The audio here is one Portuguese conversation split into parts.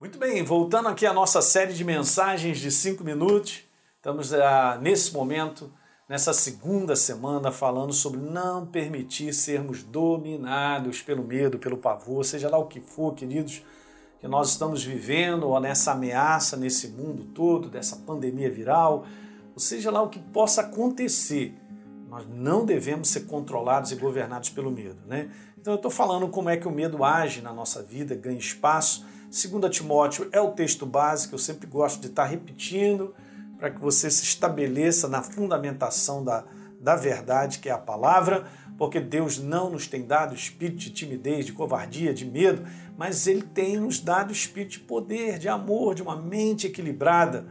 Muito bem, voltando aqui à nossa série de mensagens de cinco minutos, estamos ah, nesse momento, nessa segunda semana, falando sobre não permitir sermos dominados pelo medo, pelo pavor, seja lá o que for, queridos, que nós estamos vivendo, ou nessa ameaça nesse mundo todo, dessa pandemia viral, ou seja lá o que possa acontecer, nós não devemos ser controlados e governados pelo medo, né? Então eu estou falando como é que o medo age na nossa vida, ganha espaço 2 Timóteo é o texto básico, eu sempre gosto de estar repetindo para que você se estabeleça na fundamentação da, da verdade, que é a palavra, porque Deus não nos tem dado espírito de timidez, de covardia, de medo, mas Ele tem nos dado espírito de poder, de amor, de uma mente equilibrada,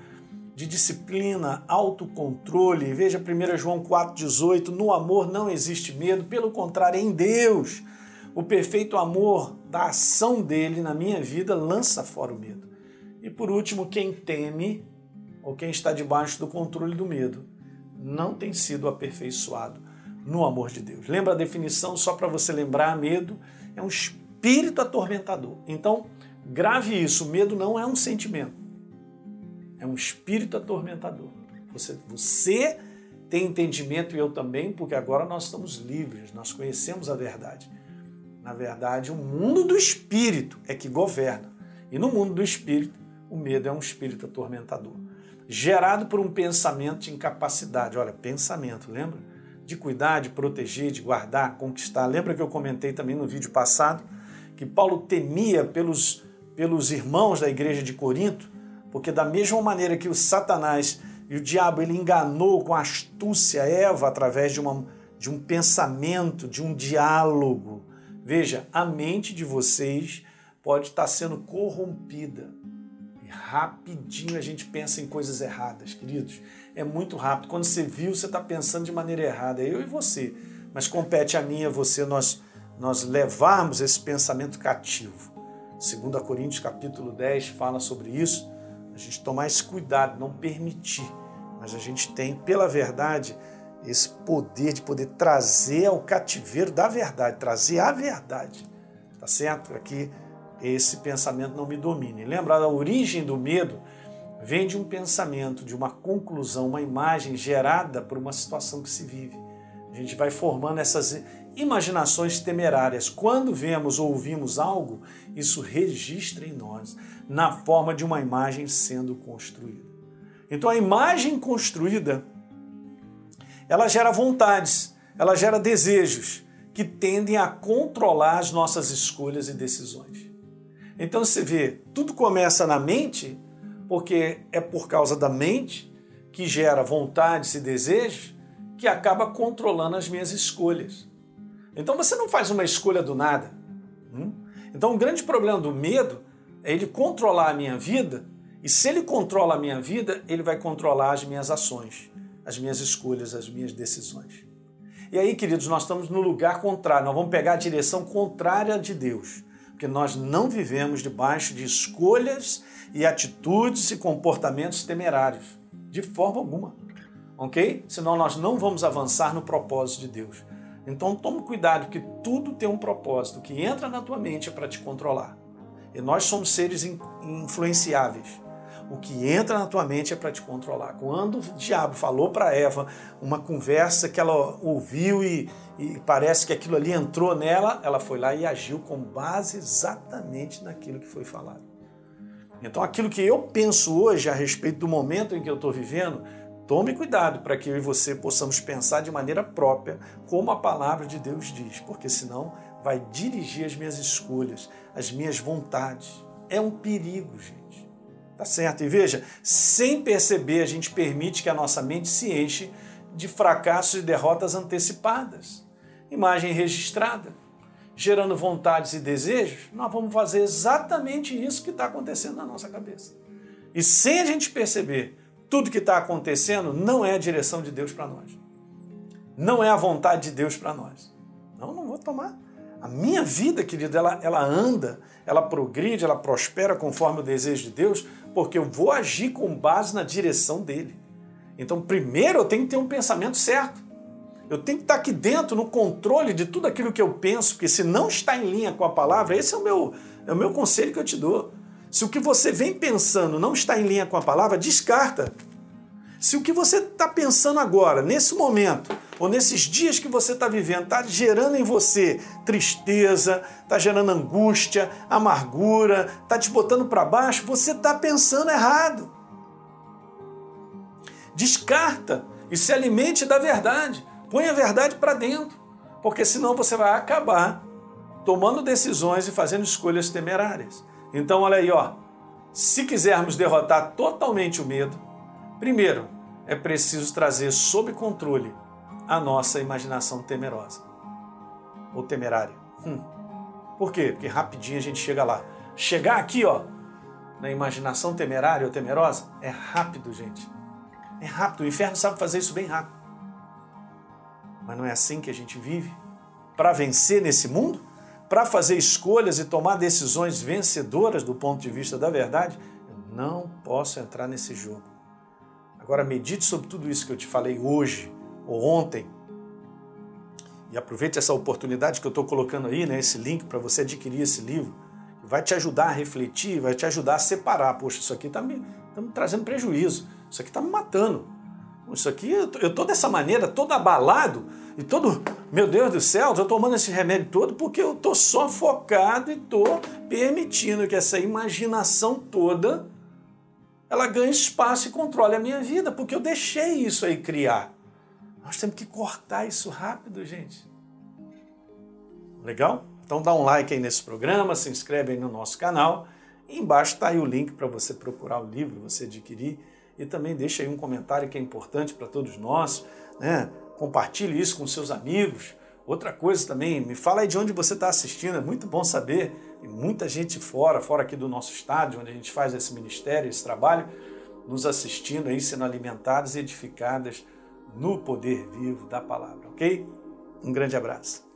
de disciplina, autocontrole. Veja 1 João 4,18: no amor não existe medo, pelo contrário, em Deus o perfeito amor da ação dele na minha vida lança fora o medo. E por último, quem teme ou quem está debaixo do controle do medo não tem sido aperfeiçoado no amor de Deus. Lembra a definição só para você lembrar? Medo é um espírito atormentador. Então, grave isso: medo não é um sentimento, é um espírito atormentador. Você, você tem entendimento e eu também, porque agora nós estamos livres, nós conhecemos a verdade. Na verdade, o mundo do espírito é que governa. E no mundo do espírito, o medo é um espírito atormentador. Gerado por um pensamento de incapacidade. Olha, pensamento, lembra? De cuidar, de proteger, de guardar, conquistar. Lembra que eu comentei também no vídeo passado que Paulo temia pelos, pelos irmãos da igreja de Corinto, porque da mesma maneira que o Satanás e o diabo ele enganou com astúcia Eva através de, uma, de um pensamento, de um diálogo, Veja, a mente de vocês pode estar sendo corrompida. E rapidinho a gente pensa em coisas erradas, queridos. É muito rápido. Quando você viu, você está pensando de maneira errada. É eu e você. Mas compete a mim e a você nós, nós levarmos esse pensamento cativo. 2 Coríntios capítulo 10 fala sobre isso. A gente tomar esse cuidado, não permitir. Mas a gente tem, pela verdade, esse poder de poder trazer ao cativeiro da verdade, trazer a verdade. Tá certo? Aqui esse pensamento não me domine. Lembra, a origem do medo vem de um pensamento, de uma conclusão, uma imagem gerada por uma situação que se vive. A gente vai formando essas imaginações temerárias. Quando vemos ou ouvimos algo, isso registra em nós, na forma de uma imagem sendo construída. Então a imagem construída ela gera vontades, ela gera desejos que tendem a controlar as nossas escolhas e decisões. Então você vê, tudo começa na mente, porque é por causa da mente que gera vontades e desejos que acaba controlando as minhas escolhas. Então você não faz uma escolha do nada. Hum? Então o grande problema do medo é ele controlar a minha vida, e se ele controla a minha vida, ele vai controlar as minhas ações as minhas escolhas, as minhas decisões. E aí, queridos, nós estamos no lugar contrário, nós vamos pegar a direção contrária de Deus, porque nós não vivemos debaixo de escolhas e atitudes e comportamentos temerários, de forma alguma, ok? Senão nós não vamos avançar no propósito de Deus. Então tome cuidado, que tudo tem um propósito, que entra na tua mente é para te controlar. E nós somos seres influenciáveis o que entra na tua mente é para te controlar. Quando o diabo falou para Eva uma conversa que ela ouviu e, e, parece que aquilo ali entrou nela, ela foi lá e agiu com base exatamente naquilo que foi falado. Então, aquilo que eu penso hoje a respeito do momento em que eu estou vivendo, tome cuidado para que eu e você possamos pensar de maneira própria, como a palavra de Deus diz, porque senão vai dirigir as minhas escolhas, as minhas vontades. É um perigo, gente. Tá certo? E veja, sem perceber, a gente permite que a nossa mente se enche de fracassos e derrotas antecipadas. Imagem registrada, gerando vontades e desejos, nós vamos fazer exatamente isso que está acontecendo na nossa cabeça. E sem a gente perceber, tudo que está acontecendo não é a direção de Deus para nós. Não é a vontade de Deus para nós. Não, não vou tomar. A minha vida, querido, ela, ela anda, ela progride, ela prospera conforme o desejo de Deus, porque eu vou agir com base na direção dele. Então, primeiro eu tenho que ter um pensamento certo. Eu tenho que estar aqui dentro, no controle de tudo aquilo que eu penso, porque se não está em linha com a palavra, esse é o meu, é o meu conselho que eu te dou. Se o que você vem pensando não está em linha com a palavra, descarta. Se o que você está pensando agora, nesse momento, ou nesses dias que você está vivendo, está gerando em você tristeza, está gerando angústia, amargura, está te botando para baixo, você está pensando errado. Descarta e se alimente da verdade. Põe a verdade para dentro, porque senão você vai acabar tomando decisões e fazendo escolhas temerárias. Então, olha aí, ó. Se quisermos derrotar totalmente o medo, primeiro é preciso trazer sob controle a nossa imaginação temerosa ou temerária. Hum. Por quê? Porque rapidinho a gente chega lá. Chegar aqui, ó, na imaginação temerária ou temerosa, é rápido, gente. É rápido. O inferno sabe fazer isso bem rápido. Mas não é assim que a gente vive? Para vencer nesse mundo? Para fazer escolhas e tomar decisões vencedoras do ponto de vista da verdade? Não posso entrar nesse jogo. Agora medite sobre tudo isso que eu te falei hoje ou ontem. E aproveite essa oportunidade que eu estou colocando aí, né, esse link para você adquirir esse livro. Vai te ajudar a refletir, vai te ajudar a separar. Poxa, isso aqui está me, tá me trazendo prejuízo, isso aqui está me matando. Isso aqui, eu estou dessa maneira, todo abalado e todo, meu Deus do céu, estou tomando esse remédio todo porque eu estou só focado e estou permitindo que essa imaginação toda ela ganhe espaço e controle a minha vida, porque eu deixei isso aí criar. Nós temos que cortar isso rápido, gente. Legal? Então dá um like aí nesse programa, se inscreve aí no nosso canal. E embaixo está aí o link para você procurar o livro, você adquirir. E também deixa aí um comentário que é importante para todos nós. Né? Compartilhe isso com seus amigos. Outra coisa também, me fala aí de onde você está assistindo, é muito bom saber. Muita gente fora, fora aqui do nosso estádio, onde a gente faz esse ministério, esse trabalho, nos assistindo aí, sendo alimentadas e edificadas no poder vivo da palavra, ok? Um grande abraço.